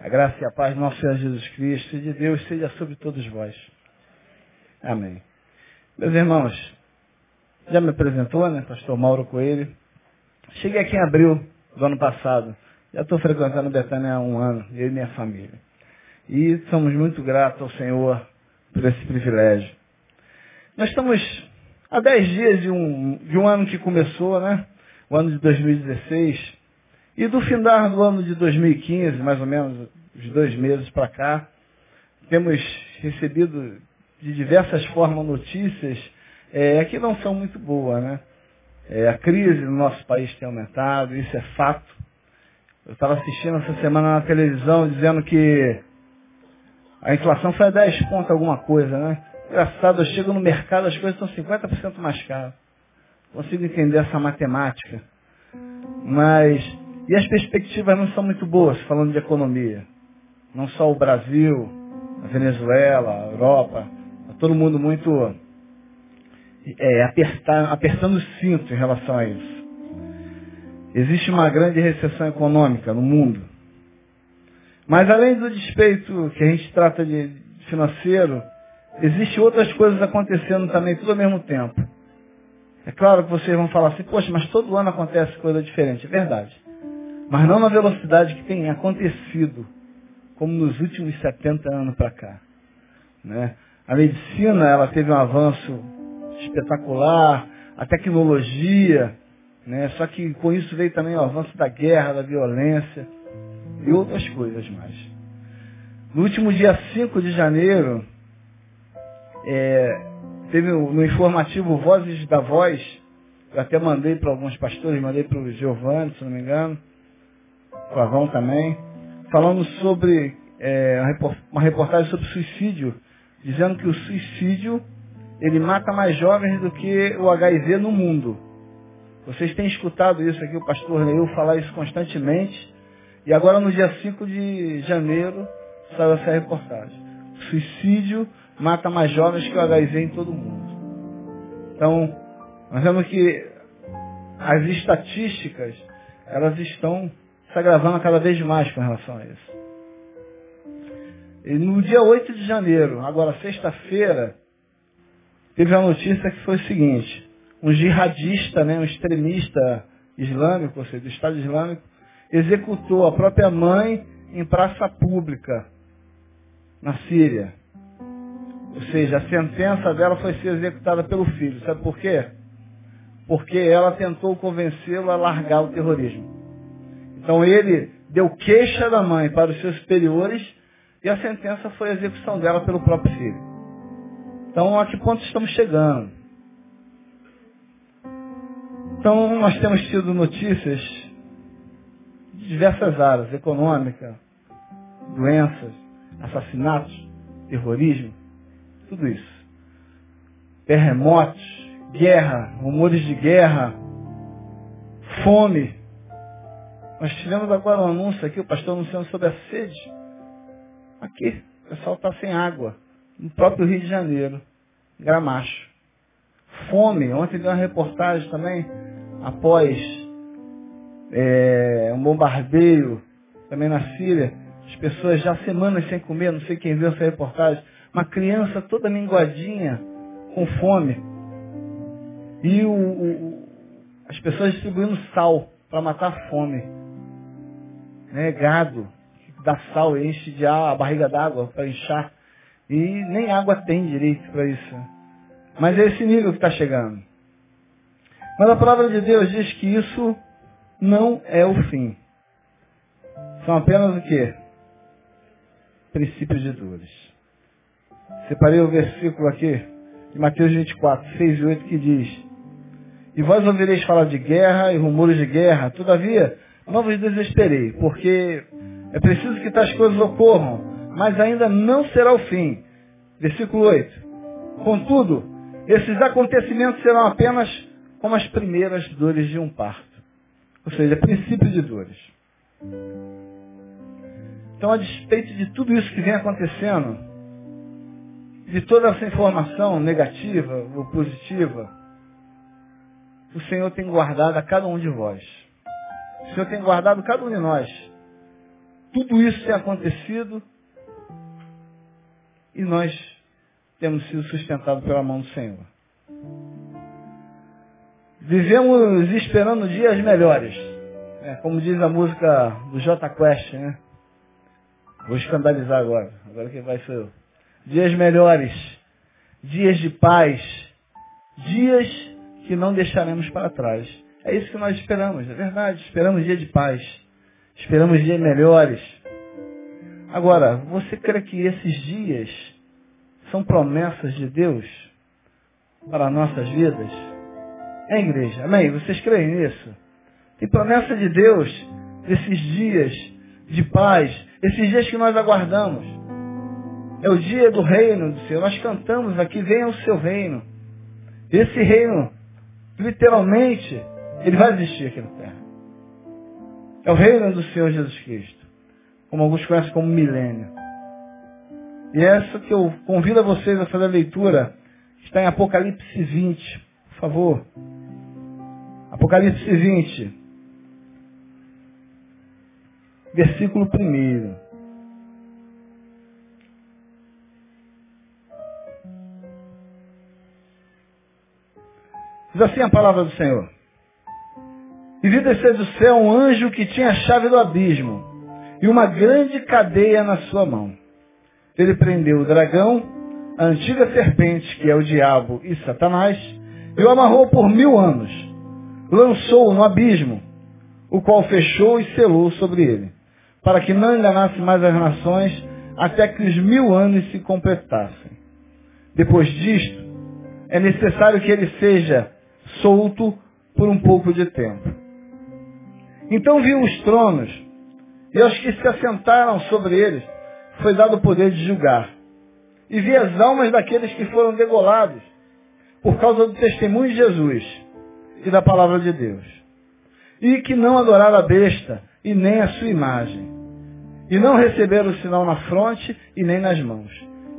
A graça e a paz do nosso Senhor Jesus Cristo e de Deus seja sobre todos vós. Amém. Meus irmãos, já me apresentou, né? Pastor Mauro Coelho. Cheguei aqui em abril do ano passado. Já estou frequentando Betânia há um ano, eu e minha família. E somos muito gratos ao Senhor por esse privilégio. Nós estamos há dez dias de um, de um ano que começou, né? O ano de 2016. E do final do ano de 2015, mais ou menos, os dois meses para cá, temos recebido de diversas formas notícias é, que não são muito boas, né? É, a crise no nosso país tem aumentado, isso é fato. Eu estava assistindo essa semana na televisão dizendo que a inflação foi a 10 pontos alguma coisa, né? Engraçado, eu chego no mercado, as coisas estão 50% mais caras. Consigo entender essa matemática. Mas, e as perspectivas não são muito boas, falando de economia. Não só o Brasil, a Venezuela, a Europa, tá todo mundo muito é, apertar, apertando o cinto em relação a isso. Existe uma grande recessão econômica no mundo. Mas além do despeito que a gente trata de financeiro, Existem outras coisas acontecendo também, tudo ao mesmo tempo. É claro que vocês vão falar assim, poxa, mas todo ano acontece coisa diferente. É verdade. Mas não na velocidade que tem acontecido, como nos últimos 70 anos para cá. Né? A medicina ela teve um avanço espetacular, a tecnologia, né? só que com isso veio também o avanço da guerra, da violência e outras coisas mais. No último dia 5 de janeiro, é, teve no informativo Vozes da Voz, eu até mandei para alguns pastores, mandei para o Giovanni, se não me engano, Avão também, falando sobre é, uma reportagem sobre suicídio, dizendo que o suicídio ele mata mais jovens do que o HIV no mundo. Vocês têm escutado isso aqui, o pastor Neil falar isso constantemente. E agora no dia 5 de janeiro saiu essa reportagem. Suicídio mata mais jovens que o HIV em todo o mundo. Então, nós vemos que as estatísticas, elas estão se agravando cada vez mais com relação a isso. E no dia 8 de janeiro, agora sexta-feira, teve a notícia que foi o seguinte, um jihadista, né, um extremista islâmico, ou seja, do Estado Islâmico, executou a própria mãe em praça pública na Síria. Ou seja, a sentença dela foi ser executada pelo filho. Sabe por quê? Porque ela tentou convencê-lo a largar o terrorismo. Então ele deu queixa da mãe para os seus superiores e a sentença foi a execução dela pelo próprio filho. Então a que ponto estamos chegando? Então nós temos tido notícias de diversas áreas, econômica, doenças, assassinatos, terrorismo, tudo isso. Terremotos, guerra, rumores de guerra, fome. Nós tivemos agora um anúncio aqui, o pastor anunciando sobre a sede. Aqui, o pessoal está sem água. No próprio Rio de Janeiro, Gramacho. Fome. Ontem deu uma reportagem também, após é, um bombardeio também na Síria. As pessoas já semanas sem comer, não sei quem viu essa reportagem uma criança toda minguadinha, com fome. E o, o, as pessoas distribuindo sal para matar a fome. Né? Gado, dá sal, enche de ar, a barriga d'água para inchar. E nem água tem direito para isso. Mas é esse nível que está chegando. Mas a palavra de Deus diz que isso não é o fim. São apenas o quê? Princípios de dores. Separei o versículo aqui, de Mateus 24, 6 e 8, que diz, E vós ouvireis falar de guerra e rumores de guerra, todavia não vos desesperei, porque é preciso que tais coisas ocorram, mas ainda não será o fim. Versículo 8. Contudo, esses acontecimentos serão apenas como as primeiras dores de um parto. Ou seja, princípio de dores. Então, a despeito de tudo isso que vem acontecendo, de toda essa informação negativa ou positiva, o Senhor tem guardado a cada um de vós. O Senhor tem guardado cada um de nós. tudo isso tem acontecido e nós temos sido sustentados pela mão do Senhor. Vivemos esperando dias melhores. É, como diz a música do J Quest, né? Vou escandalizar agora. Agora quem vai ser eu. Dias melhores. Dias de paz. Dias que não deixaremos para trás. É isso que nós esperamos, é verdade. Esperamos dia de paz. Esperamos dias melhores. Agora, você crê que esses dias são promessas de Deus para nossas vidas? É igreja, amém? Vocês creem nisso? Tem promessa de Deus desses dias de paz, esses dias que nós aguardamos. É o dia do reino do Senhor. Nós cantamos aqui, venha o seu reino. Esse reino, literalmente, ele vai existir aqui na terra. É o reino do Senhor Jesus Cristo. Como alguns conhecem como milênio. E é essa que eu convido a vocês a fazer a leitura, está em Apocalipse 20. Por favor. Apocalipse 20. Versículo 1. Diz assim a palavra do Senhor. E vi descer do céu um anjo que tinha a chave do abismo e uma grande cadeia na sua mão. Ele prendeu o dragão, a antiga serpente, que é o diabo e Satanás, e o amarrou por mil anos. Lançou-o no abismo, o qual fechou e selou sobre ele, para que não enganasse mais as nações, até que os mil anos se completassem. Depois disto, é necessário que ele seja solto por um pouco de tempo. Então viu os tronos, e aos que se assentaram sobre eles foi dado o poder de julgar. E vi as almas daqueles que foram degolados por causa do testemunho de Jesus e da palavra de Deus. E que não adoraram a besta e nem a sua imagem. E não receberam o sinal na fronte e nem nas mãos.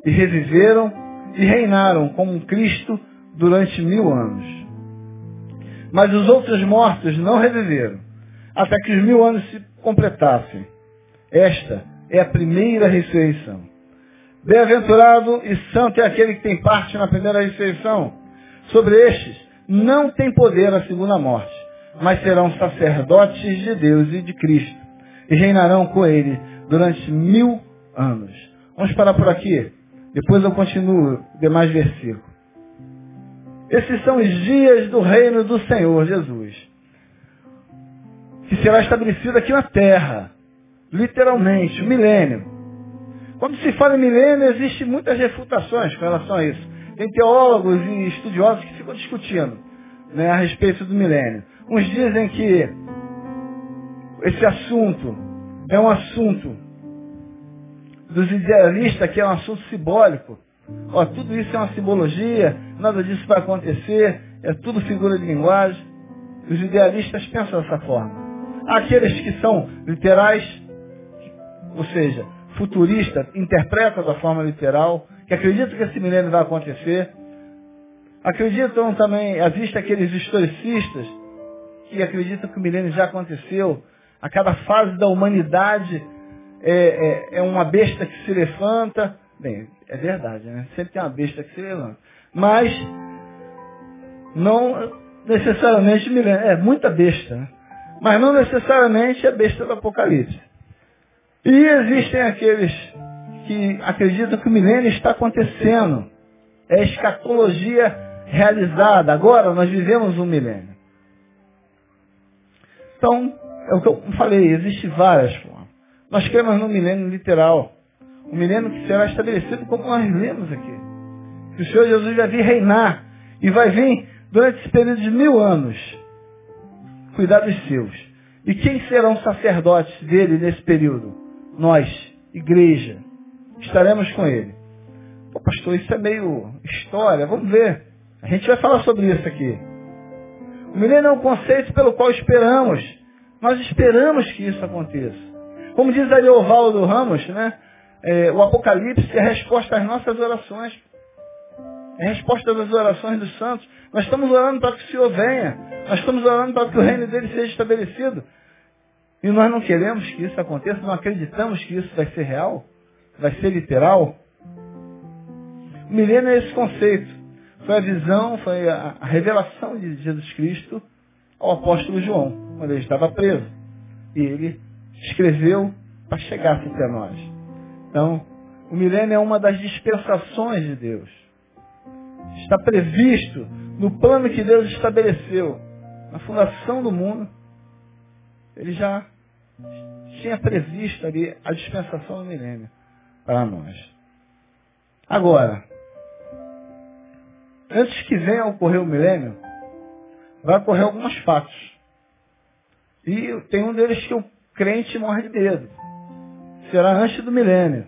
E reviveram e reinaram como um Cristo durante mil anos. Mas os outros mortos não reviveram, até que os mil anos se completassem. Esta é a primeira ressurreição. Bem-aventurado e santo é aquele que tem parte na primeira ressurreição. Sobre estes não tem poder a segunda morte, mas serão sacerdotes de Deus e de Cristo, e reinarão com ele durante mil anos. Vamos parar por aqui. Depois eu continuo demais versículos. Esses são os dias do reino do Senhor Jesus. Que será estabelecido aqui na terra. Literalmente, o milênio. Quando se fala em milênio, existem muitas refutações com relação a isso. Tem teólogos e estudiosos que ficam discutindo né, a respeito do milênio. Uns dizem que esse assunto é um assunto dos idealistas, que é um assunto simbólico. Ó, tudo isso é uma simbologia, nada disso vai acontecer, é tudo figura de linguagem. Os idealistas pensam dessa forma. Aqueles que são literais, ou seja, futuristas, interpretam da forma literal, que acreditam que esse milênio vai acontecer. Acreditam também, existem aqueles historicistas que acreditam que o milênio já aconteceu. A cada fase da humanidade é, é, é uma besta que se levanta, Bem, é verdade, né? Sempre tem uma besta que se levanta. Mas, não necessariamente milênio. É muita besta, né? Mas não necessariamente é besta do Apocalipse. E existem aqueles que acreditam que o milênio está acontecendo. É escatologia realizada. Agora nós vivemos um milênio. Então, é o que eu falei, existem várias formas. Nós cremos no milênio literal. O milênio que será estabelecido como nós lemos aqui. Que o Senhor Jesus vai vir reinar. E vai vir durante esse período de mil anos. Cuidar dos seus. E quem serão sacerdotes dele nesse período? Nós, igreja. Estaremos com ele. Pô, pastor, isso é meio história. Vamos ver. A gente vai falar sobre isso aqui. O milênio é um conceito pelo qual esperamos. Nós esperamos que isso aconteça. Como diz ali o Valdo Ramos, né? é, o Apocalipse é a resposta às nossas orações. É a resposta das orações dos santos. Nós estamos orando para que o Senhor venha. Nós estamos orando para que o reino dele seja estabelecido. E nós não queremos que isso aconteça, não acreditamos que isso vai ser real, vai ser literal. O milênio é esse conceito. Foi a visão, foi a, revelação de Jesus Cristo ao apóstolo João, quando ele estava preso. E ele escreveu para chegar até nós. Então, o milênio é uma das dispensações de Deus. Está previsto no plano que Deus estabeleceu, na fundação do mundo. Ele já tinha previsto ali a dispensação do milênio para nós. Agora, antes que venha a ocorrer o milênio, vai ocorrer alguns fatos. E tem um deles que o crente morre de medo. Será antes do milênio.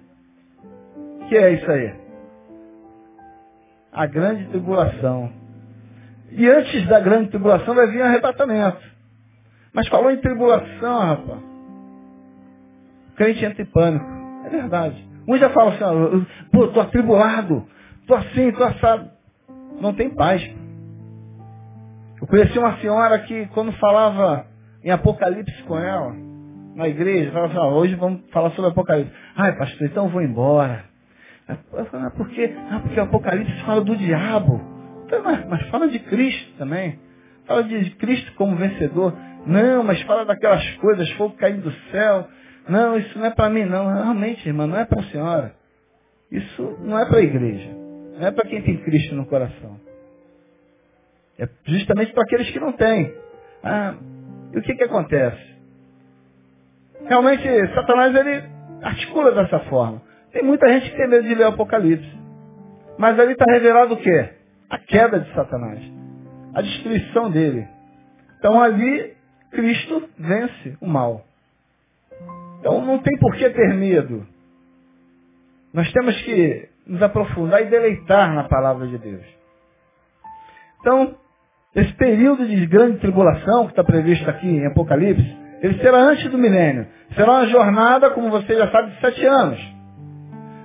O que é isso aí? A grande tribulação. E antes da grande tribulação vai vir arrebatamento. Mas falou em tribulação, rapaz. O crente entra em pânico. É verdade. Um já fala assim, pô, tô atribulado, tô assim, tô assado. Não tem paz. Eu conheci uma senhora que quando falava em Apocalipse com ela, na igreja, falava assim, hoje vamos falar sobre Apocalipse. Ai, pastor, então eu vou embora. Eu falei, ah, por quê? Ah, porque o Apocalipse fala do diabo. Falei, mas, mas fala de Cristo também. Fala de Cristo como vencedor. Não, mas fala daquelas coisas, fogo caindo do céu. Não, isso não é para mim, não. Realmente, irmã, não é para a senhora. Isso não é para a igreja. Não é para quem tem Cristo no coração. É justamente para aqueles que não têm. Ah, e o que, que acontece? Realmente, Satanás ele articula dessa forma. Tem muita gente que tem medo de ler o Apocalipse. Mas ali está revelado o quê? A queda de Satanás. A destruição dele. Então ali, Cristo vence o mal. Então não tem por que ter medo. Nós temos que nos aprofundar e deleitar na palavra de Deus. Então, esse período de grande tribulação que está previsto aqui em Apocalipse, ele será antes do milênio. Será uma jornada, como você já sabe, de sete anos.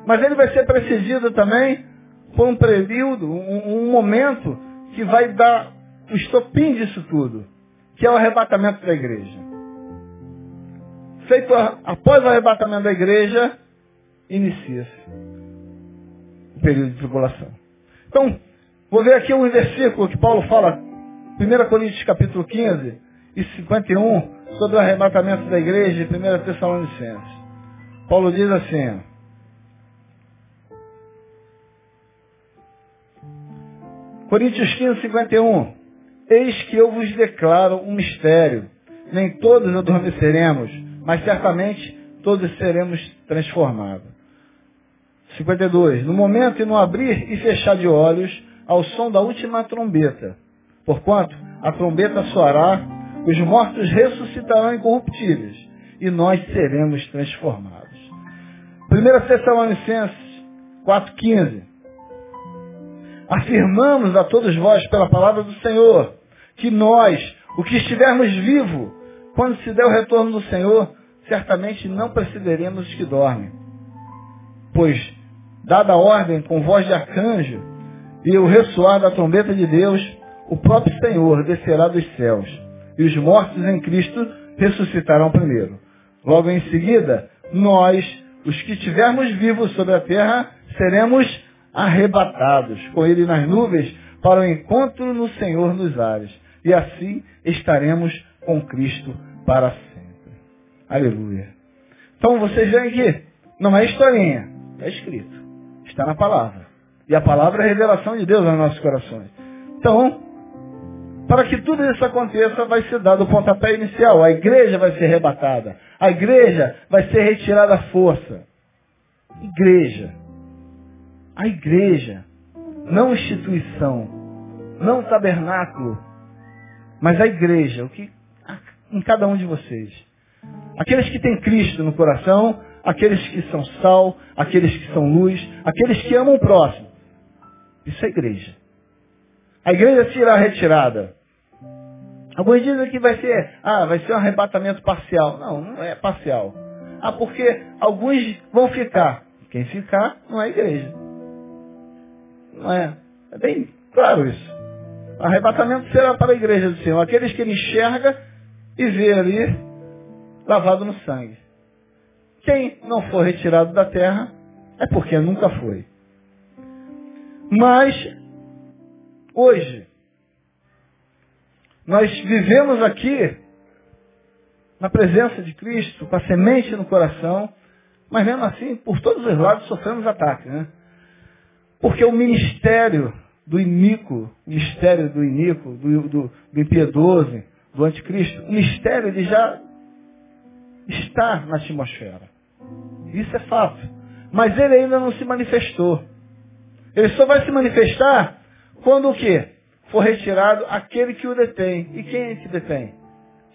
Mas ele vai ser precedido também por um período, um, um momento que vai dar o estopim disso tudo, que é o arrebatamento da igreja. Feito a, após o arrebatamento da igreja, inicia-se o período de tribulação. Então, vou ver aqui um versículo que Paulo fala, 1 Coríntios capítulo 15 e 51, sobre o arrebatamento da igreja em 1 Tessalonicenses. Paulo diz assim, Coríntios 15, 51. Eis que eu vos declaro um mistério. Nem todos adormeceremos, mas certamente todos seremos transformados. 52. No momento e no abrir e fechar de olhos, ao som da última trombeta. Porquanto a trombeta soará os mortos ressuscitarão incorruptíveis e nós seremos transformados. 1 Tessalonicenses 4,15 Afirmamos a todos vós pela palavra do Senhor que nós, o que estivermos vivos, quando se der o retorno do Senhor, certamente não precederemos os que dormem. Pois, dada a ordem com voz de arcanjo e o ressoar da trombeta de Deus, o próprio Senhor descerá dos céus e os mortos em Cristo ressuscitarão primeiro. Logo em seguida, nós, os que estivermos vivos sobre a terra, seremos arrebatados com ele nas nuvens para o encontro no Senhor nos ares. E assim estaremos com Cristo para sempre. Aleluia. Então vocês veem que não é historinha, é escrito. Está na palavra. E a palavra é a revelação de Deus aos nossos corações. Então, para que tudo isso aconteça, vai ser dado o pontapé inicial. A igreja vai ser arrebatada. A igreja vai ser retirada à força. Igreja. A igreja. Não instituição. Não tabernáculo. Mas a igreja. O que em cada um de vocês. Aqueles que têm Cristo no coração, aqueles que são sal, aqueles que são luz, aqueles que amam o próximo. Isso é igreja. A igreja será retirada. Alguns dizem que vai ser, ah, vai ser um arrebatamento parcial. Não, não é parcial. Ah, porque alguns vão ficar. Quem ficar não é igreja. Não é. É bem claro isso. Arrebatamento será para a igreja do Senhor. Aqueles que ele enxerga e vê ali lavado no sangue. Quem não for retirado da terra é porque nunca foi. Mas, hoje, nós vivemos aqui na presença de Cristo, com a semente no coração, mas mesmo assim, por todos os lados, sofremos ataque, né? Porque o ministério do iníquo, o mistério do iníquo, do, do, do impiedoso, do anticristo, o mistério ele já está na atmosfera. Isso é fato. Mas ele ainda não se manifestou. Ele só vai se manifestar quando o quê? For retirado aquele que o detém. E quem é que detém?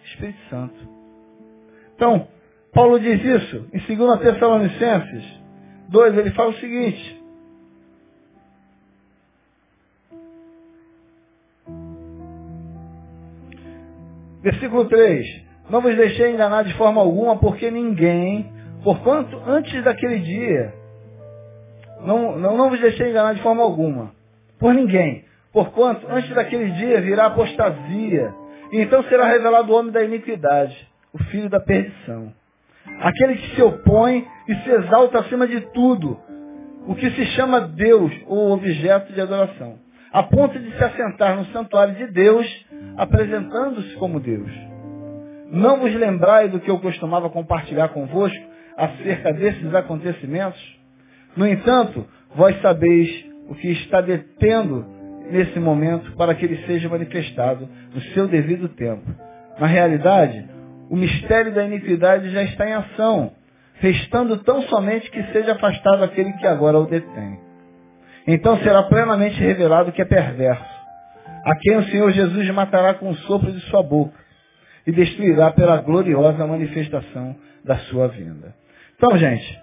Espírito Santo. Então, Paulo diz isso em 2 Tessalonicenses 2, ele fala o seguinte, Versículo 3. Não vos deixei enganar de forma alguma, porque ninguém, porquanto antes daquele dia, não, não, não vos deixei enganar de forma alguma, por ninguém, porquanto antes daquele dia virá apostasia, e então será revelado o homem da iniquidade, o filho da perdição. Aquele que se opõe e se exalta acima de tudo, o que se chama Deus ou objeto de adoração, a ponto de se assentar no santuário de Deus apresentando-se como Deus. Não vos lembrai do que eu costumava compartilhar convosco acerca desses acontecimentos? No entanto, vós sabeis o que está detendo nesse momento para que ele seja manifestado no seu devido tempo. Na realidade, o mistério da iniquidade já está em ação, restando tão somente que seja afastado aquele que agora o detém. Então será plenamente revelado que é perverso a quem o Senhor Jesus matará com o sopro de sua boca e destruirá pela gloriosa manifestação da sua vinda. Então, gente,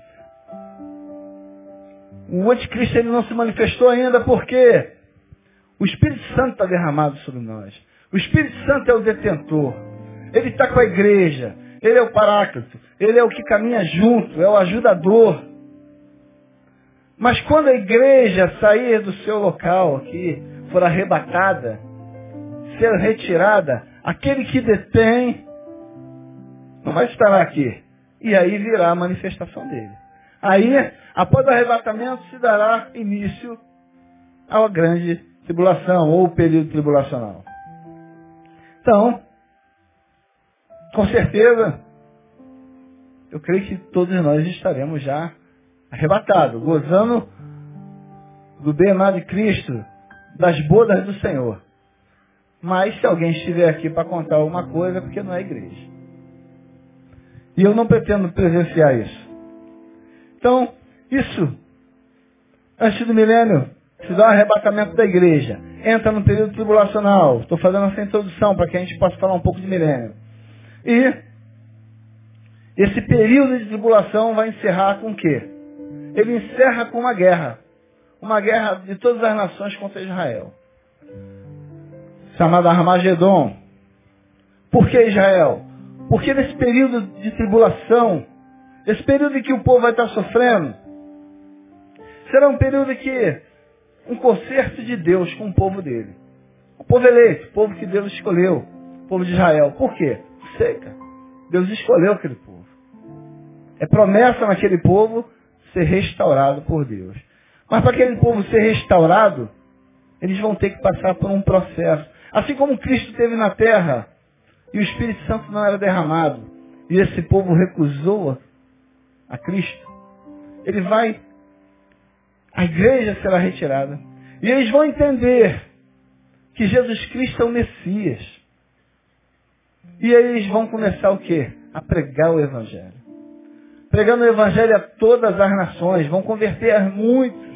o anticristo ele não se manifestou ainda porque o Espírito Santo está derramado sobre nós. O Espírito Santo é o detentor. Ele está com a igreja. Ele é o paráclito. Ele é o que caminha junto. É o ajudador. Mas quando a igreja sair do seu local aqui, for arrebatada, ser retirada, aquele que detém não vai estar aqui. E aí virá a manifestação dele. Aí, após o arrebatamento, se dará início à grande tribulação, ou período tribulacional. Então, com certeza, eu creio que todos nós estaremos já arrebatados, gozando do bem de Cristo, das bodas do Senhor. Mas se alguém estiver aqui para contar alguma coisa, é porque não é igreja. E eu não pretendo presenciar isso. Então, isso, antes do milênio, se dá um arrebatamento da igreja. Entra no período tribulacional. Estou fazendo essa introdução para que a gente possa falar um pouco de milênio. E esse período de tribulação vai encerrar com o quê? Ele encerra com uma guerra uma guerra de todas as nações contra Israel. Chamada Armagedon. Por que Israel? Porque nesse período de tribulação, esse período em que o povo vai estar sofrendo, será um período que um concerto de Deus com o povo dele. O povo eleito, o povo que Deus escolheu, o povo de Israel. Por quê? Cara. Deus escolheu aquele povo. É promessa naquele povo ser restaurado por Deus. Mas para aquele povo ser restaurado, eles vão ter que passar por um processo. Assim como Cristo teve na terra e o Espírito Santo não era derramado, e esse povo recusou a Cristo, ele vai, a igreja será retirada. E eles vão entender que Jesus Cristo é o Messias. E eles vão começar o quê? A pregar o Evangelho. Pregando o Evangelho a todas as nações, vão converter muitos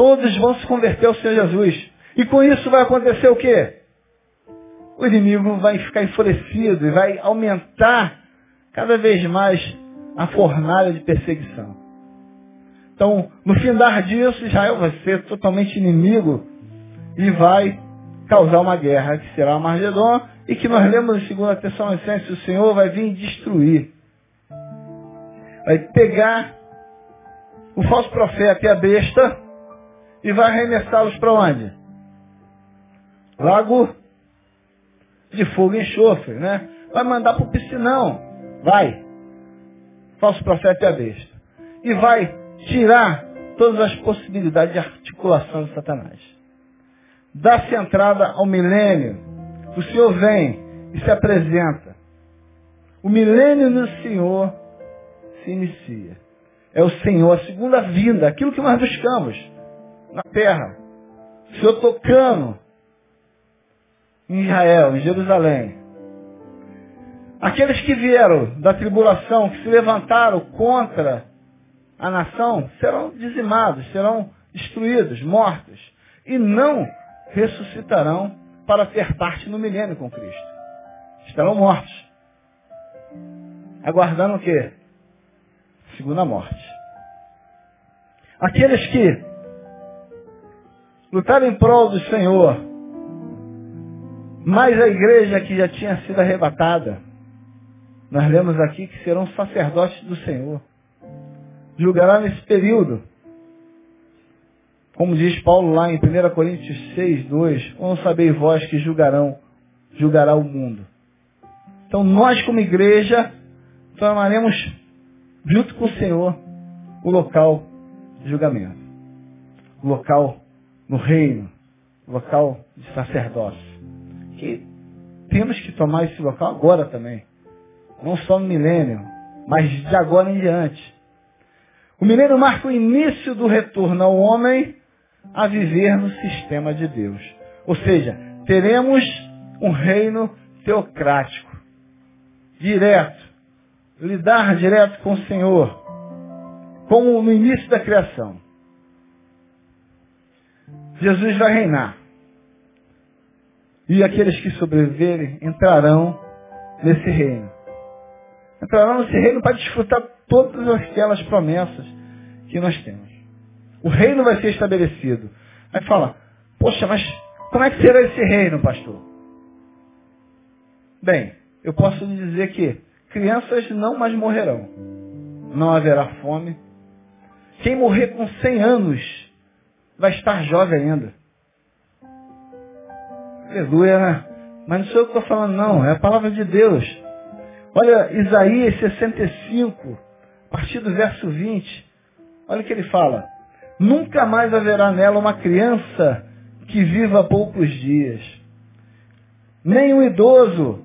todos vão se converter ao Senhor Jesus. E com isso vai acontecer o quê? O inimigo vai ficar enfurecido e vai aumentar cada vez mais a fornalha de perseguição. Então, no findar disso, Israel vai ser totalmente inimigo e vai causar uma guerra que será a Margedon e que nós lemos em 2 Tessalonicenses, o Senhor vai vir destruir. Vai pegar o falso profeta e a besta e vai arremessá-los para onde? Lago de fogo e enxofre, né? vai mandar para o piscinão. Vai. Falso profeta e a besta. E vai tirar todas as possibilidades de articulação de Satanás. Dá-se entrada ao milênio. O Senhor vem e se apresenta. O milênio do Senhor se inicia. É o Senhor, a segunda vinda, aquilo que nós buscamos na terra. O Senhor tocando em Israel, em Jerusalém. Aqueles que vieram da tribulação, que se levantaram contra a nação, serão dizimados, serão destruídos, mortos, e não ressuscitarão para ter parte no milênio com Cristo. Estarão mortos. Aguardando o quê? Segunda morte. Aqueles que lutaram em prol do Senhor, mas a igreja que já tinha sido arrebatada, nós lemos aqui que serão sacerdotes do Senhor. Julgará nesse período. Como diz Paulo lá em 1 Coríntios 6, 2, não sabeis vós que julgarão, julgará o mundo. Então nós como igreja tornaremos junto com o Senhor o local de julgamento. O local no reino, local de sacerdócio. Que temos que tomar esse local agora também. Não só no milênio, mas de agora em diante. O milênio marca o início do retorno ao homem a viver no sistema de Deus. Ou seja, teremos um reino teocrático, direto, lidar direto com o Senhor, como no início da criação. Jesus vai reinar. E aqueles que sobreviverem entrarão nesse reino. Entrarão nesse reino para desfrutar todas aquelas promessas que nós temos. O reino vai ser estabelecido. Aí fala, poxa, mas como é que será esse reino, pastor? Bem, eu posso lhe dizer que crianças não mais morrerão. Não haverá fome. Quem morrer com 100 anos vai estar jovem ainda. Aleluia, né? Mas não sou eu que estou falando, não. É a palavra de Deus. Olha, Isaías 65, a partir do verso 20. Olha o que ele fala. Nunca mais haverá nela uma criança que viva poucos dias. Nem um idoso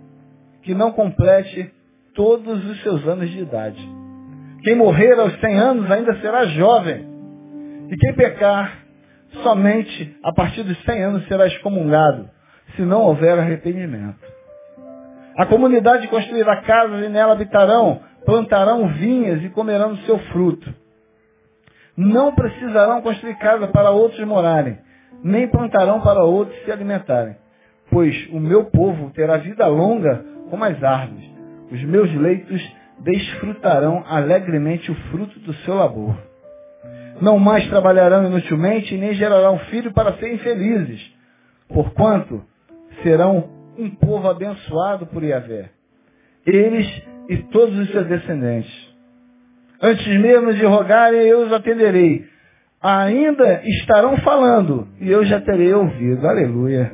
que não complete todos os seus anos de idade. Quem morrer aos 100 anos ainda será jovem. E quem pecar, somente a partir dos 100 anos será excomungado, se não houver arrependimento. A comunidade construirá casas e nela habitarão, plantarão vinhas e comerão do seu fruto. Não precisarão construir casa para outros morarem, nem plantarão para outros se alimentarem. Pois o meu povo terá vida longa como as árvores. Os meus leitos desfrutarão alegremente o fruto do seu labor. Não mais trabalharão inutilmente, nem gerarão filho para serem felizes, porquanto serão um povo abençoado por Yahvé. Eles e todos os seus descendentes. Antes mesmo de rogarem, eu os atenderei. Ainda estarão falando, e eu já terei ouvido. Aleluia.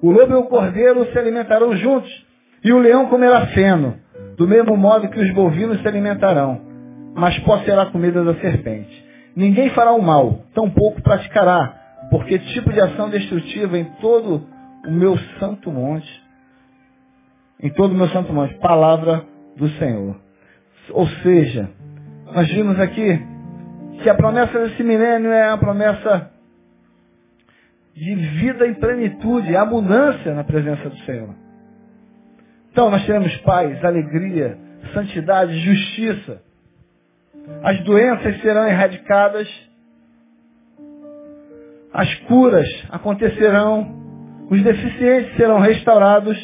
O lobo e o cordeiro se alimentarão juntos, e o leão comerá feno, do mesmo modo que os bovinos se alimentarão. Mas pó será comida da serpente. Ninguém fará o mal, tampouco praticará, porque tipo de ação destrutiva em todo o meu santo monte, em todo o meu santo monte, palavra do Senhor. Ou seja, nós vimos aqui que a promessa desse milênio é a promessa de vida em plenitude, abundância na presença do Senhor. Então nós teremos paz, alegria, santidade, justiça. As doenças serão erradicadas, as curas acontecerão, os deficientes serão restaurados,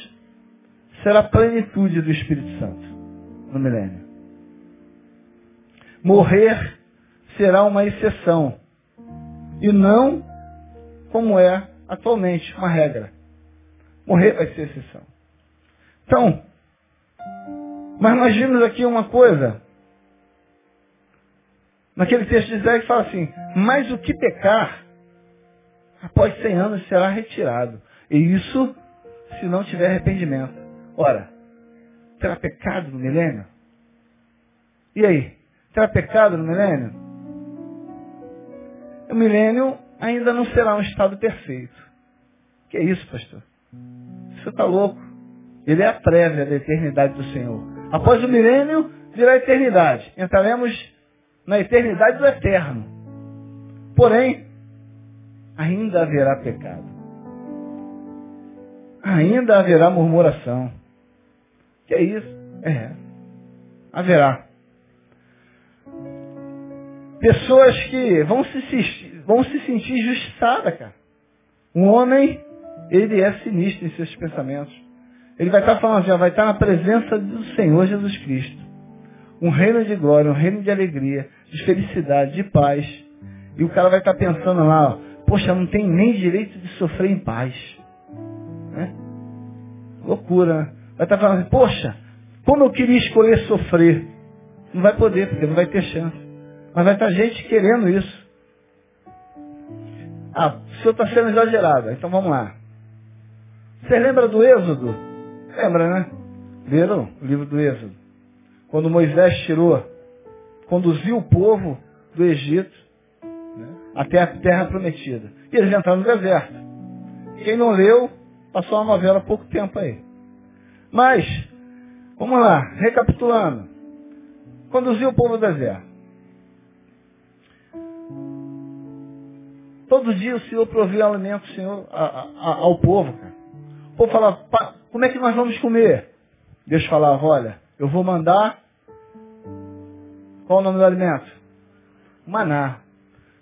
será a plenitude do Espírito Santo no milênio. Morrer será uma exceção e não como é atualmente uma regra. Morrer vai ser exceção. Então, mas nós vimos aqui uma coisa. Naquele texto de Isaías fala assim, mas o que pecar, após 100 anos será retirado. E isso se não tiver arrependimento. Ora, Terá pecado no milênio? E aí? Terá pecado no milênio? O milênio ainda não será um estado perfeito. Que é isso, pastor? Você está louco. Ele é a prévia da eternidade do Senhor. Após o milênio, virá a eternidade. Entraremos na eternidade do eterno. Porém, ainda haverá pecado. Ainda haverá murmuração. Que é isso? É. Haverá. Pessoas que vão se, vão se sentir injustiçadas, cara. Um homem, ele é sinistro em seus pensamentos. Ele vai estar falando, já vai estar na presença do Senhor Jesus Cristo. Um reino de glória, um reino de alegria, de felicidade, de paz. E o cara vai estar pensando lá, ó, poxa, não tem nem direito de sofrer em paz. Né? Loucura, né? Vai estar falando, poxa, como eu queria escolher sofrer. Não vai poder, porque não vai ter chance. Mas vai estar gente querendo isso. Ah, o senhor está sendo exagerado. Então vamos lá. Você lembra do Êxodo? Lembra, né? Leram o livro do Êxodo? Quando Moisés tirou, conduziu o povo do Egito né, até a terra prometida. E eles entraram no deserto. Quem não leu, passou uma novela há pouco tempo aí. Mas, vamos lá, recapitulando. Conduziu o povo ao deserto. Todo dia o Senhor provia alimento Senhor, a, a, ao povo. O povo falava, como é que nós vamos comer? Deus falava, olha, eu vou mandar. Qual o nome do alimento? Maná.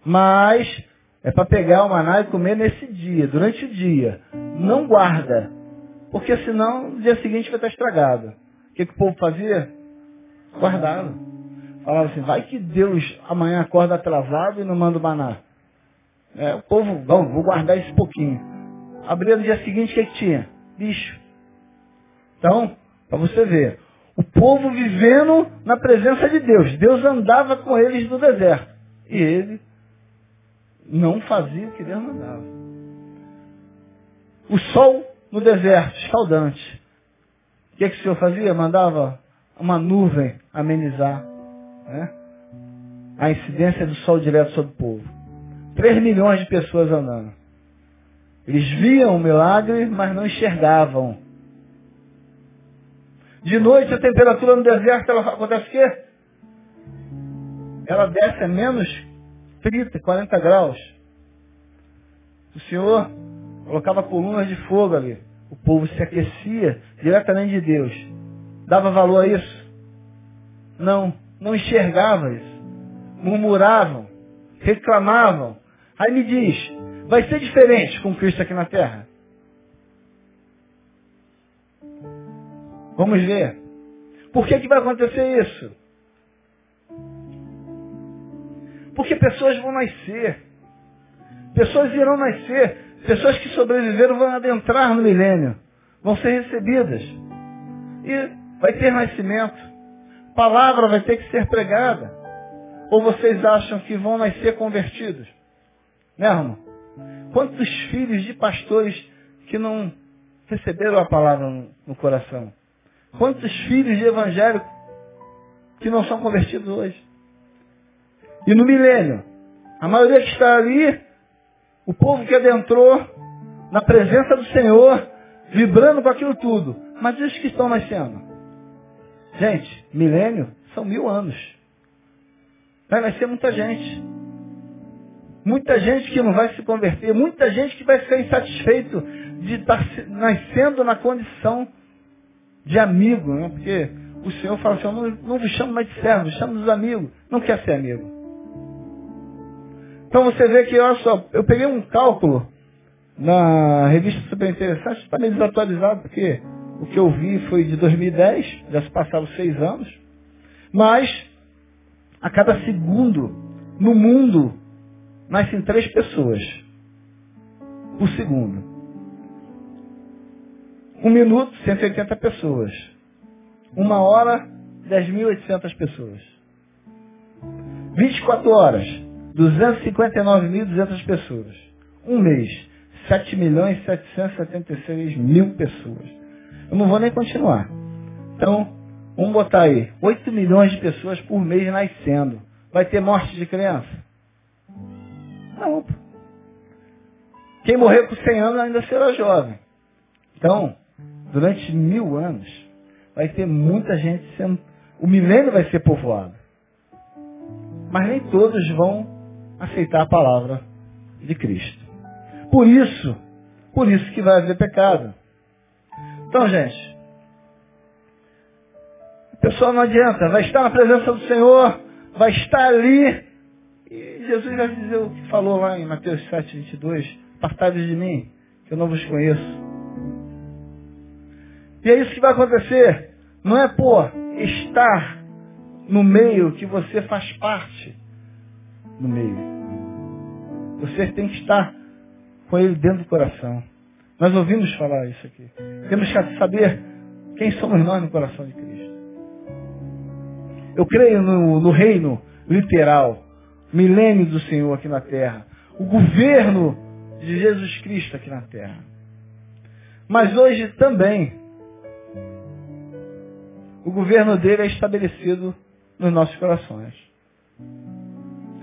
Mas é para pegar o maná e comer nesse dia, durante o dia. Não guarda. Porque senão no dia seguinte vai estar estragado. O que, que o povo fazia? Guardava. Falava assim, vai que Deus amanhã acorda atrasado e não manda o maná. É, o povo, vamos, vou guardar esse pouquinho. Abria no dia seguinte, o que, que tinha? Bicho. Então, para você ver, o povo vivendo na presença de Deus. Deus andava com eles no deserto. E ele não fazia o que Deus mandava. O sol no deserto, escaldante. O que, que o Senhor fazia? Mandava uma nuvem amenizar né? a incidência do sol direto sobre o povo. 3 milhões de pessoas andando. Eles viam o milagre, mas não enxergavam. De noite a temperatura no deserto ela acontece o quê? Ela desce a menos 30, 40 graus. O Senhor colocava colunas de fogo ali. O povo se aquecia diretamente de Deus. Dava valor a isso? Não, não enxergava isso. Murmuravam, reclamavam, Aí me diz, vai ser diferente com Cristo aqui na terra? Vamos ver. Por que, que vai acontecer isso? Porque pessoas vão nascer. Pessoas irão nascer. Pessoas que sobreviveram vão adentrar no milênio. Vão ser recebidas. E vai ter nascimento. Palavra vai ter que ser pregada. Ou vocês acham que vão nascer convertidos? Né, irmão? Quantos filhos de pastores que não receberam a palavra no, coração? Quantos filhos de evangélico que não são convertidos hoje? E no milênio, a maioria que está ali, o povo que adentrou na presença do Senhor, vibrando com aquilo tudo. Mas os que estão nascendo? Gente, milênio são mil anos. Vai nascer muita gente. Muita gente que não vai se converter, muita gente que vai ficar insatisfeito de estar nascendo na condição de amigo, né? porque o Senhor fala assim, eu não, não vos chamo mais de servos, chamo dos amigos, não quer ser amigo. Então você vê que, olha só, eu peguei um cálculo na revista super interessante, está meio desatualizado, porque o que eu vi foi de 2010, já se passaram seis anos, mas a cada segundo no mundo nascem três pessoas por segundo. Um minuto, 180 pessoas. Uma hora, 10.800 pessoas. 24 horas, 259.200 pessoas. Um mês, 7 milhões 776 mil pessoas. Eu não vou nem continuar. Então, vamos botar aí, 8 milhões de pessoas por mês nascendo. Vai ter morte de criança? Não. Quem morrer com 100 anos ainda será jovem. Então, durante mil anos, vai ter muita gente sendo. O milênio vai ser povoado. Mas nem todos vão aceitar a palavra de Cristo. Por isso, por isso que vai haver pecado. Então, gente, o pessoal não adianta, vai estar na presença do Senhor, vai estar ali. E Jesus vai dizer o que falou lá em Mateus 7, 22, apartados de mim, que eu não vos conheço. E é isso que vai acontecer. Não é por estar no meio que você faz parte do meio. Você tem que estar com ele dentro do coração. Nós ouvimos falar isso aqui. Temos que saber quem somos nós no coração de Cristo. Eu creio no, no reino literal, milênio do Senhor aqui na terra. O governo de Jesus Cristo aqui na terra. Mas hoje também, governo dele é estabelecido nos nossos corações.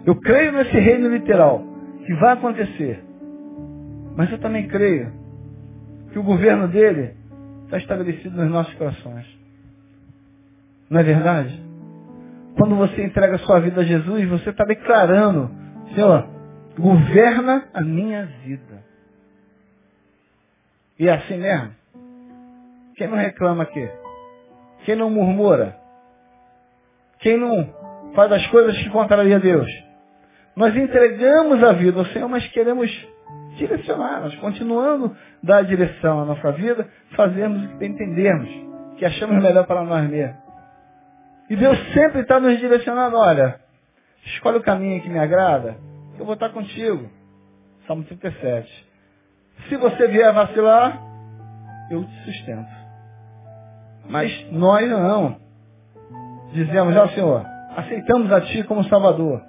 Eu creio nesse reino literal, que vai acontecer. Mas eu também creio que o governo dele está estabelecido nos nossos corações. Não é verdade? Quando você entrega sua vida a Jesus, você está declarando, Senhor, governa a minha vida. E é assim mesmo. Quem não reclama aqui? Quem não murmura? Quem não faz as coisas que contrariam a Deus? Nós entregamos a vida ao Senhor, mas queremos direcionar. Nós continuando dar direção à nossa vida, fazemos o que entendermos, que achamos melhor para nós mesmos. E Deus sempre está nos direcionando, olha, escolhe o caminho que me agrada, eu vou estar contigo. Salmo 37. Se você vier vacilar, eu te sustento. Mas nós não. Dizemos, ó Senhor, aceitamos a Ti como Salvador.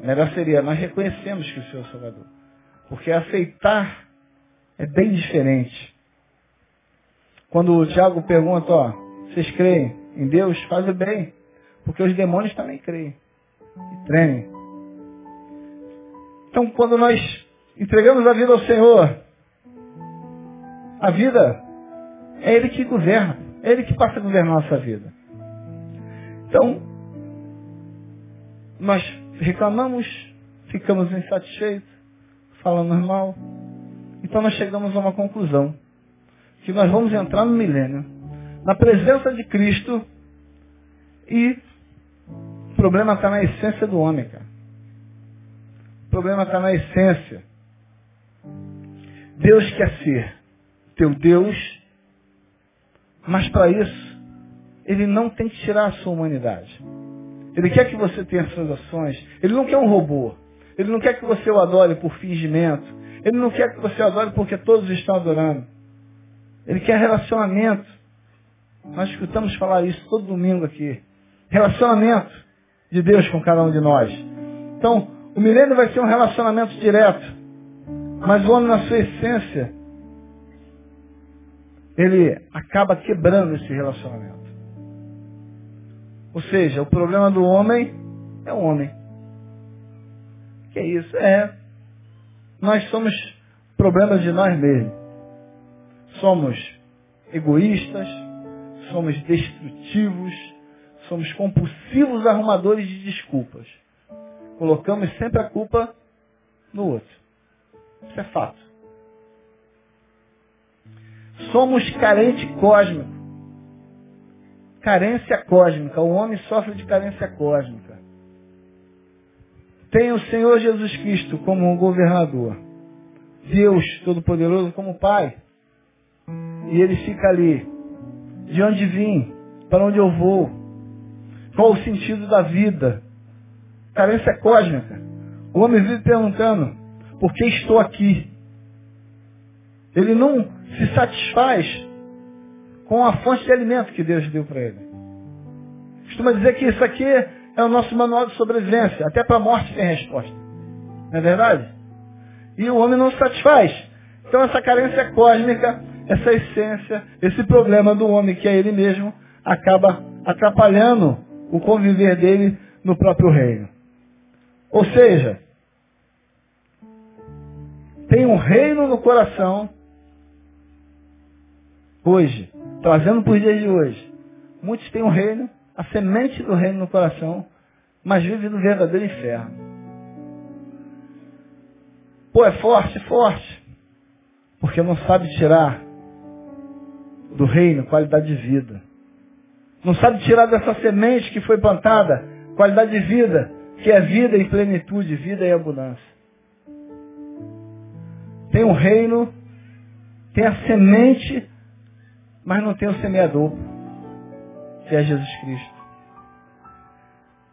Melhor seria, nós reconhecemos que o Senhor é Salvador. Porque aceitar é bem diferente. Quando o Tiago pergunta, ó, vocês creem em Deus? Fazem bem. Porque os demônios também creem. E tremem. Então, quando nós entregamos a vida ao Senhor, a vida é Ele que governa. É Ele que passa a governar a nossa vida. Então, nós reclamamos, ficamos insatisfeitos, falamos mal. Então nós chegamos a uma conclusão. Que nós vamos entrar no milênio, na presença de Cristo, e o problema está na essência do homem, cara. O problema está na essência. Deus quer ser teu Deus, mas para isso, Ele não tem que tirar a sua humanidade. Ele quer que você tenha suas ações. Ele não quer um robô. Ele não quer que você o adore por fingimento. Ele não quer que você o adore porque todos estão adorando. Ele quer relacionamento. Nós escutamos falar isso todo domingo aqui. Relacionamento de Deus com cada um de nós. Então, o milênio vai ser um relacionamento direto. Mas o homem, na sua essência, ele acaba quebrando esse relacionamento. Ou seja, o problema do homem é o homem. Que é isso? É. Nós somos problemas de nós mesmos. Somos egoístas, somos destrutivos, somos compulsivos arrumadores de desculpas. Colocamos sempre a culpa no outro. Isso é fato. Somos carente cósmico. Carência cósmica. O homem sofre de carência cósmica. Tem o Senhor Jesus Cristo como um governador. Deus Todo-Poderoso como Pai. E ele fica ali. De onde vim? Para onde eu vou? Qual o sentido da vida? Carência cósmica. O homem vive perguntando, por que estou aqui? Ele não se satisfaz com a fonte de alimento que Deus deu para ele. Costuma dizer que isso aqui é o nosso manual de sobrevivência. Até para a morte tem resposta. Não é verdade? E o homem não se satisfaz. Então essa carência cósmica essa essência, esse problema do homem que é ele mesmo, acaba atrapalhando o conviver dele no próprio reino. Ou seja, tem um reino no coração hoje, trazendo para os dias de hoje. Muitos têm um reino, a semente do reino no coração, mas vivem no verdadeiro inferno. Pô, é forte, forte. Porque não sabe tirar do reino qualidade de vida. Não sabe tirar dessa semente que foi plantada qualidade de vida, que é vida em plenitude, vida em abundância. Tem um reino, tem a semente, mas não tem o semeador, que é Jesus Cristo.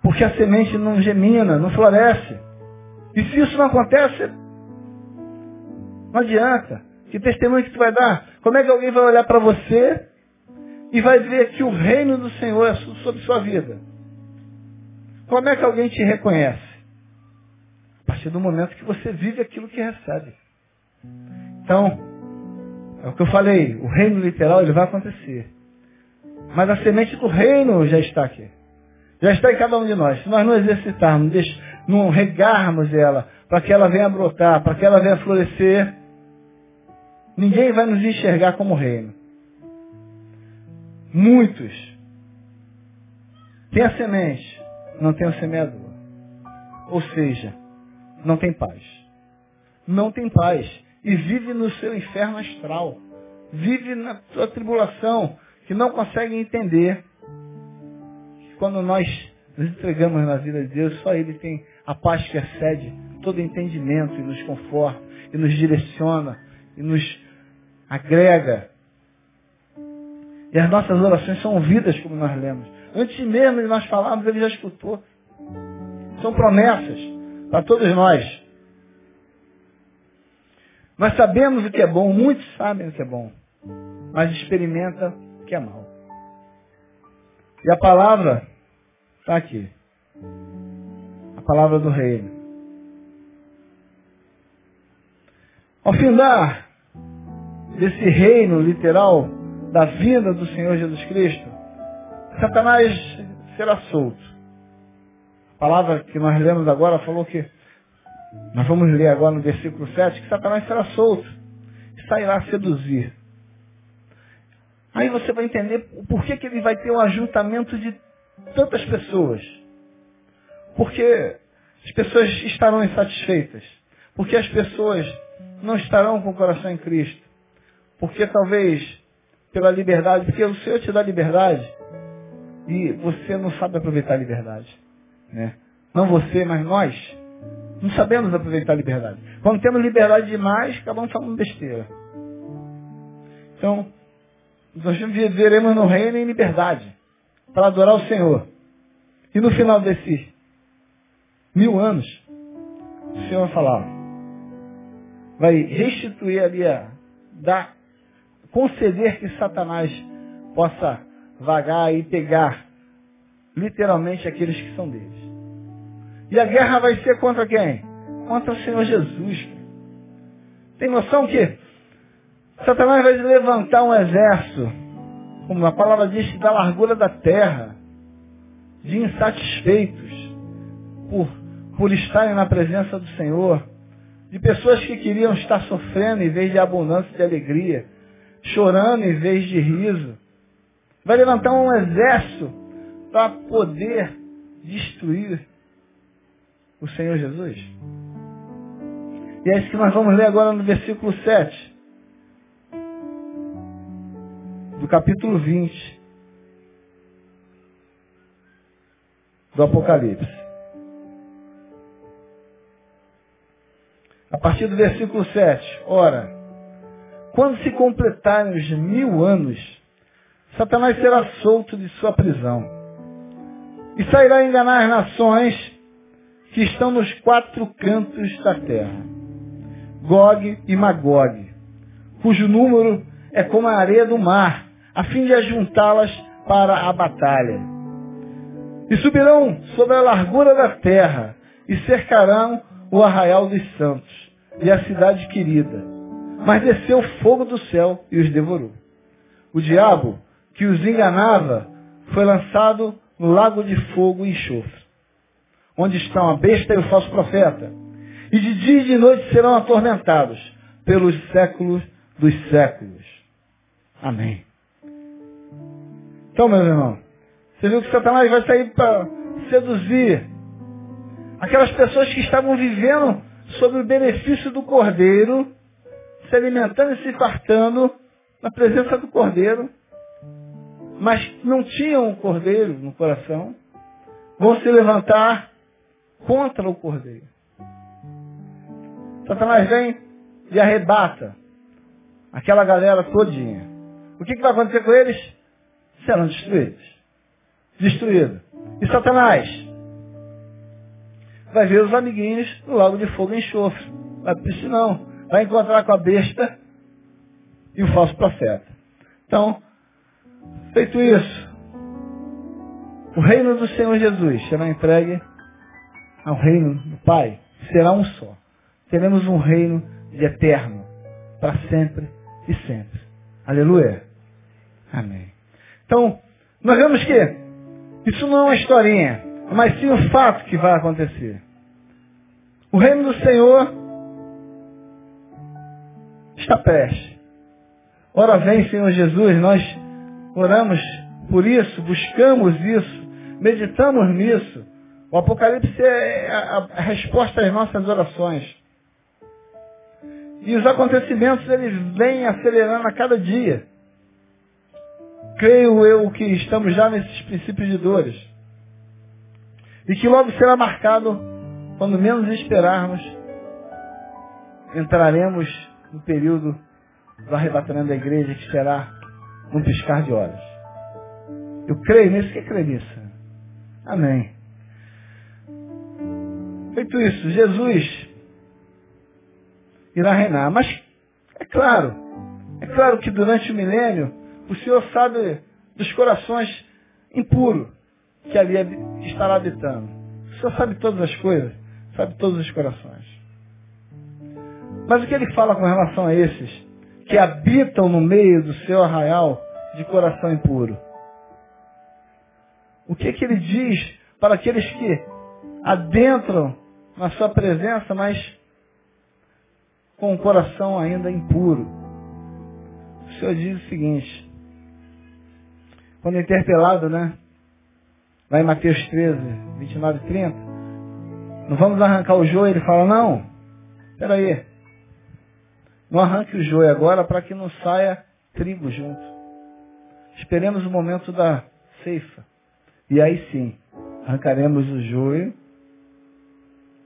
Porque a semente não gemina, não floresce. E se isso não acontece, não adianta. Que testemunho que tu vai dar? Como é que alguém vai olhar para você e vai ver que o reino do Senhor é sobre sua vida? Como é que alguém te reconhece? A partir do momento que você vive aquilo que recebe. Então, é o que eu falei, o reino literal ele vai acontecer. Mas a semente do reino já está aqui. Já está em cada um de nós. Se nós não exercitarmos, não regarmos ela, para que ela venha brotar, para que ela venha florescer, ninguém vai nos enxergar como reino. Muitos têm a semente, não tem o semeador. Ou seja, não tem paz. Não tem paz. E vive no seu inferno astral. Vive na sua tribulação, que não consegue entender quando nós nos entregamos na vida de Deus, só Ele tem a paz que excede todo entendimento e nos conforta, e nos direciona, e nos agrega. E as nossas orações são ouvidas, como nós lemos. Antes mesmo de nós falarmos, Ele já escutou. São promessas para todos nós. Nós sabemos o que é bom, muitos sabem o que é bom, mas experimenta o que é mal. E a palavra está aqui. A palavra do reino. Ao findar desse reino literal da vinda do Senhor Jesus Cristo, Satanás será solto. A palavra que nós lemos agora falou que, nós vamos ler agora no versículo 7, que Satanás será solto e sairá a seduzir. Aí você vai entender por que, que ele vai ter um ajuntamento de tantas pessoas. Porque as pessoas estarão insatisfeitas. Porque as pessoas não estarão com o coração em Cristo. Porque talvez pela liberdade, porque o Senhor te dá liberdade e você não sabe aproveitar a liberdade. Né? Não você, mas nós não sabemos aproveitar a liberdade. Quando temos liberdade demais, acabamos falando besteira. Então, nós viveremos no reino em liberdade para adorar o Senhor. E no final desses mil anos, o Senhor vai falar, vai restituir ali a, dar, conceder que Satanás possa vagar e pegar literalmente aqueles que são deles. E a guerra vai ser contra quem? Contra o Senhor Jesus. Tem noção que Satanás vai levantar um exército, como a palavra diz, da largura da terra, de insatisfeitos por, por estarem na presença do Senhor, de pessoas que queriam estar sofrendo em vez de abundância de alegria, chorando em vez de riso. Vai levantar um exército para poder destruir o Senhor Jesus. E é isso que nós vamos ler agora no versículo 7 do capítulo 20 do Apocalipse. A partir do versículo 7. Ora, quando se completarem os mil anos, Satanás será solto de sua prisão e sairá a enganar as nações que estão nos quatro cantos da terra. Gog e Magog, cujo número é como a areia do mar, a fim de ajuntá-las para a batalha. E subirão sobre a largura da terra e cercarão o arraial dos santos e a cidade querida. mas desceu fogo do céu e os devorou. O diabo, que os enganava, foi lançado no lago de fogo e enxofre, onde estão a besta e o falso profeta. E de dia e de noite serão atormentados pelos séculos dos séculos. Amém. Então, meus irmãos, você viu que Satanás vai sair para seduzir aquelas pessoas que estavam vivendo sobre o benefício do Cordeiro, se alimentando e se fartando na presença do Cordeiro, mas não tinham o Cordeiro no coração, vão se levantar contra o Cordeiro. Satanás vem e arrebata aquela galera todinha. O que, que vai acontecer com eles? Serão destruídos. Destruídos. E Satanás vai ver os amiguinhos no lago de fogo e enxofre. Vai para piscinão. Vai encontrar com a besta e o falso profeta. Então, feito isso, o reino do Senhor Jesus será entregue ao reino do Pai. Será um só. Teremos um reino de eterno, para sempre e sempre. Aleluia. Amém. Então, nós vemos que isso não é uma historinha, mas sim o fato que vai acontecer. O reino do Senhor está prestes. Ora vem, Senhor Jesus, nós oramos por isso, buscamos isso, meditamos nisso. O Apocalipse é a, resposta às nossas orações. E os acontecimentos, eles vêm acelerando a cada dia. Creio eu que estamos já nesses princípios de dores. E que logo será marcado, quando menos esperarmos, entraremos no período do arrebatamento da igreja, que será um piscar de olhos. Eu creio nisso, que crê nisso? Amém. Feito isso, Jesus irá reinar. Mas, é claro, é claro que durante o milênio, o Senhor sabe dos corações impuros que ali estará habitando. O Senhor sabe todas as coisas, sabe todos os corações. Mas o que ele fala com relação a esses que habitam no meio do seu arraial de coração impuro? O que, que ele diz para aqueles que adentram na sua presença, mas com o coração ainda impuro? O Senhor diz o seguinte, quando interpelado, né? Lá em Mateus 13, 29 e 30. Não vamos arrancar o joio? Ele fala, não. Espera aí. Não arranque o joio agora para que não saia trigo junto. Esperemos o momento da ceifa. E aí sim, arrancaremos o joio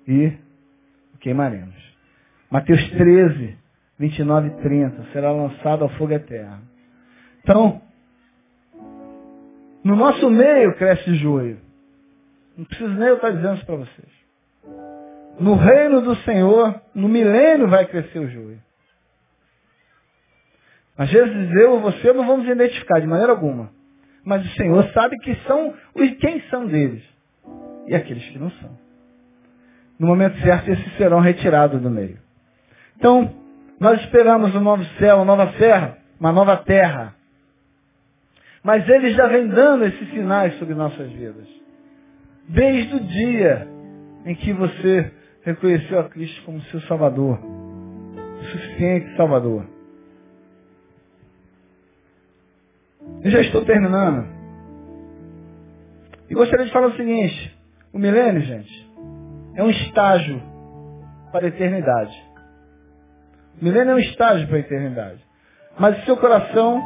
e queimaremos. Mateus 13, 29 e 30. Será lançado ao fogo eterno. Então, no nosso meio cresce joio. Não preciso nem eu estar dizendo isso para vocês. No reino do Senhor, no milênio vai crescer o joio. Às vezes eu ou você não vamos identificar de maneira alguma. Mas o Senhor sabe que são os quem são deles. E aqueles que não são. No momento certo, esses serão retirados do meio. Então, nós esperamos um novo céu, uma nova terra, uma nova terra. Mas ele já vem dando esses sinais sobre nossas vidas. Desde o dia em que você reconheceu a Cristo como seu Salvador. O suficiente Salvador. Eu já estou terminando. E gostaria de falar o seguinte. O milênio, gente, é um estágio para a eternidade. O milênio é um estágio para a eternidade. Mas o seu coração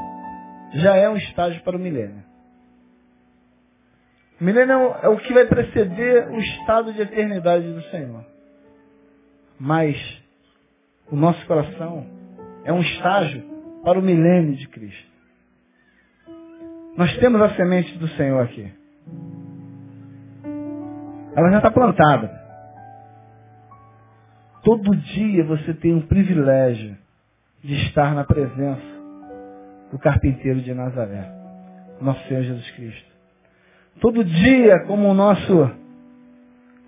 já é um estágio para o milênio. O milênio é o que vai preceder o estado de eternidade do Senhor. Mas o nosso coração é um estágio para o milênio de Cristo. Nós temos a semente do Senhor aqui. Ela já está plantada. Todo dia você tem um privilégio de estar na presença do carpinteiro de Nazaré, nosso Senhor Jesus Cristo. Todo dia, como o nosso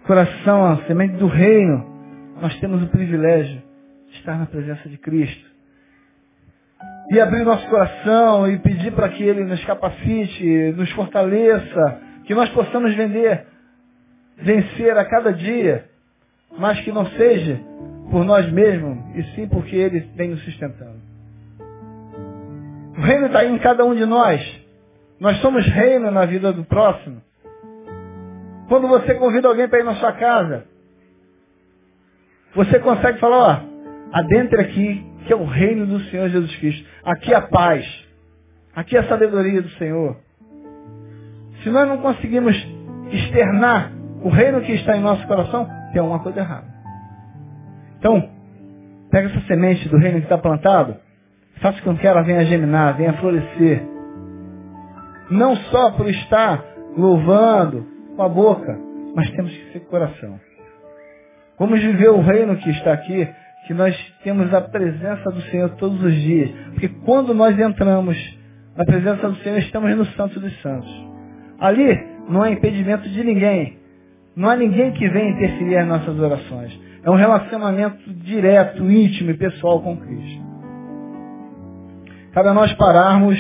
coração, a semente do reino, nós temos o privilégio de estar na presença de Cristo. e abrir nosso coração e pedir para que Ele nos capacite, nos fortaleça, que nós possamos vender, vencer a cada dia, mas que não seja por nós mesmos, e sim porque Ele vem nos sustentando. O reino está em cada um de nós. Nós somos reino na vida do próximo. Quando você convida alguém para ir na sua casa, você consegue falar, ó, adentre aqui, que é o reino do Senhor Jesus Cristo. Aqui a paz. Aqui a sabedoria do Senhor. Se nós não conseguimos externar o reino que está em nosso coração, tem alguma coisa errada. Então, pega essa semente do reino que está plantado, faça com que ela venha germinar, venha florescer. Não só por estar louvando com a boca, mas temos que ser com o coração. Vamos viver o reino que está aqui, que nós temos a presença do Senhor todos os dias. Porque quando nós entramos na presença do Senhor, estamos no Santo dos Santos. Ali não há impedimento de ninguém. Não há ninguém que venha interferir nas nossas orações. É um relacionamento direto, íntimo e pessoal com Cristo. Cabe a nós pararmos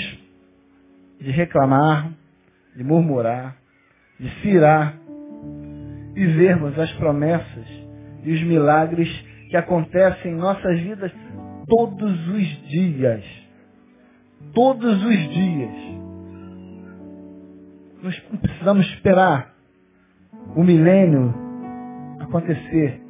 de reclamar, de murmurar, de cirar e vermos as promessas e os milagres que acontecem em nossas vidas todos os dias. Todos os dias. Nós precisamos esperar o milênio acontecer.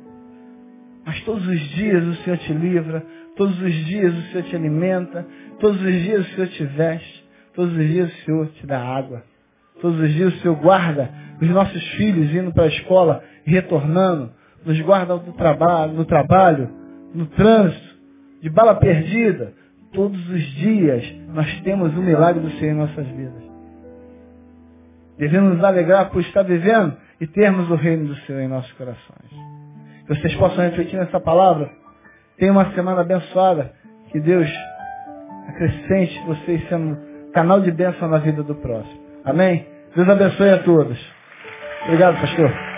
Mas todos os dias o Senhor te livra, todos os dias o Senhor te alimenta, todos os dias o Senhor te veste, todos os dias o Senhor te dá água. Todos os dias o Senhor guarda os nossos filhos indo para a escola e retornando, nos guarda no trabalho, no trabalho, no trânsito, de bala perdida. Todos os dias nós temos o milagre do Senhor em nossas vidas. Devemos nos alegrar por estar vivendo e termos o reino do Senhor em nossos corações. Que vocês possam refletir nessa palavra. Tenham uma semana abençoada. Que Deus acrescente vocês sendo canal de bênção na vida do próximo. Amém? Deus abençoe a todos. Obrigado, pastor.